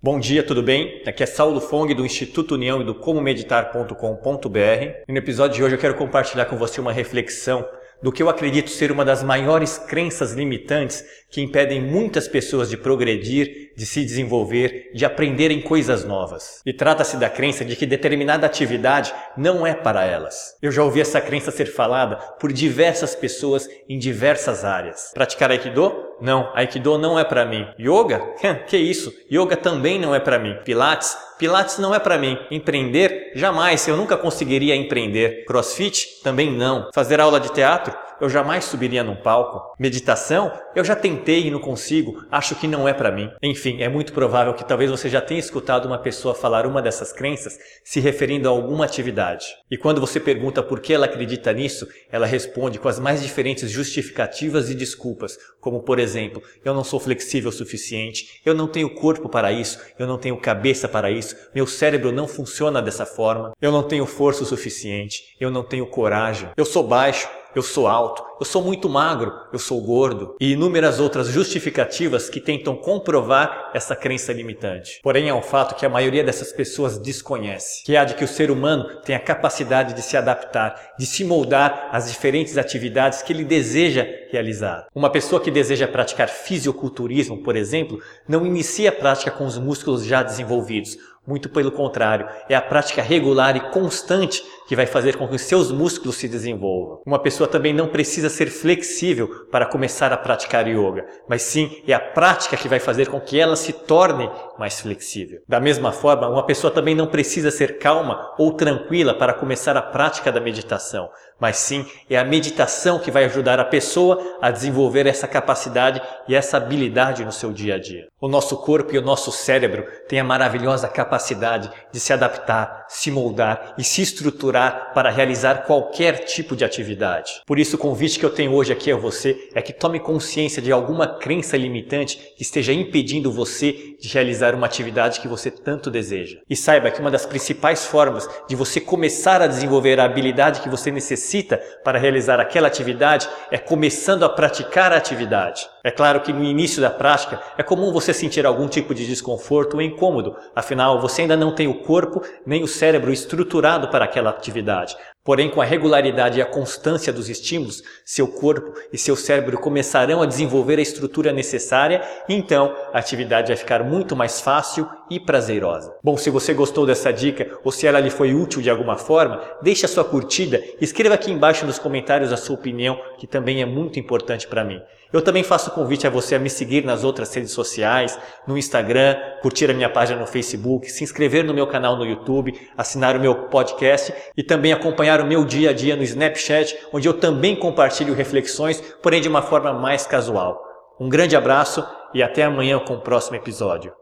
Bom dia, tudo bem? Aqui é Saulo Fong do Instituto União e do comomeditar.com.br. E no episódio de hoje eu quero compartilhar com você uma reflexão do que eu acredito ser uma das maiores crenças limitantes que impedem muitas pessoas de progredir, de se desenvolver, de aprenderem coisas novas. E trata-se da crença de que determinada atividade não é para elas. Eu já ouvi essa crença ser falada por diversas pessoas em diversas áreas. Praticar Aikido? Não, Aikido não é para mim. Yoga? que isso? Yoga também não é para mim. Pilates? Pilates não é para mim. Empreender? Jamais, eu nunca conseguiria empreender. Crossfit? Também não. Fazer aula de teatro? Eu jamais subiria num palco. Meditação, eu já tentei e não consigo, acho que não é para mim. Enfim, é muito provável que talvez você já tenha escutado uma pessoa falar uma dessas crenças se referindo a alguma atividade. E quando você pergunta por que ela acredita nisso, ela responde com as mais diferentes justificativas e desculpas, como por exemplo, eu não sou flexível o suficiente, eu não tenho corpo para isso, eu não tenho cabeça para isso, meu cérebro não funciona dessa forma, eu não tenho força o suficiente, eu não tenho coragem, eu sou baixo, eu sou alto, eu sou muito magro, eu sou gordo, e inúmeras outras justificativas que tentam comprovar essa crença limitante. Porém, é um fato que a maioria dessas pessoas desconhece, que é a de que o ser humano tem a capacidade de se adaptar, de se moldar às diferentes atividades que ele deseja realizar. Uma pessoa que deseja praticar fisiculturismo, por exemplo, não inicia a prática com os músculos já desenvolvidos, muito pelo contrário, é a prática regular e constante que vai fazer com que os seus músculos se desenvolvam. Uma pessoa também não precisa ser flexível para começar a praticar yoga, mas sim é a prática que vai fazer com que ela se torne mais flexível. Da mesma forma, uma pessoa também não precisa ser calma ou tranquila para começar a prática da meditação, mas sim é a meditação que vai ajudar a pessoa a desenvolver essa capacidade e essa habilidade no seu dia a dia. O nosso corpo e o nosso cérebro têm a maravilhosa capacidade de se adaptar, se moldar e se estruturar para realizar qualquer tipo de atividade. Por isso, o convite que eu tenho hoje aqui a você é que tome consciência de alguma crença limitante que esteja impedindo você de realizar uma atividade que você tanto deseja. E saiba que uma das principais formas de você começar a desenvolver a habilidade que você necessita para realizar aquela atividade é começando a praticar a atividade. É claro que no início da prática é comum você sentir algum tipo de desconforto ou incômodo, afinal você ainda não tem o corpo nem o cérebro estruturado para aquela atividade. Porém, com a regularidade e a constância dos estímulos, seu corpo e seu cérebro começarão a desenvolver a estrutura necessária e então a atividade vai ficar muito mais fácil e prazerosa. Bom, se você gostou dessa dica ou se ela lhe foi útil de alguma forma, deixe a sua curtida e escreva aqui embaixo nos comentários a sua opinião, que também é muito importante para mim. Eu também faço convite a você a me seguir nas outras redes sociais, no Instagram, curtir a minha página no Facebook, se inscrever no meu canal no YouTube, assinar o meu podcast e também acompanhar o meu dia a dia no Snapchat, onde eu também compartilho reflexões, porém de uma forma mais casual. Um grande abraço e até amanhã com o próximo episódio.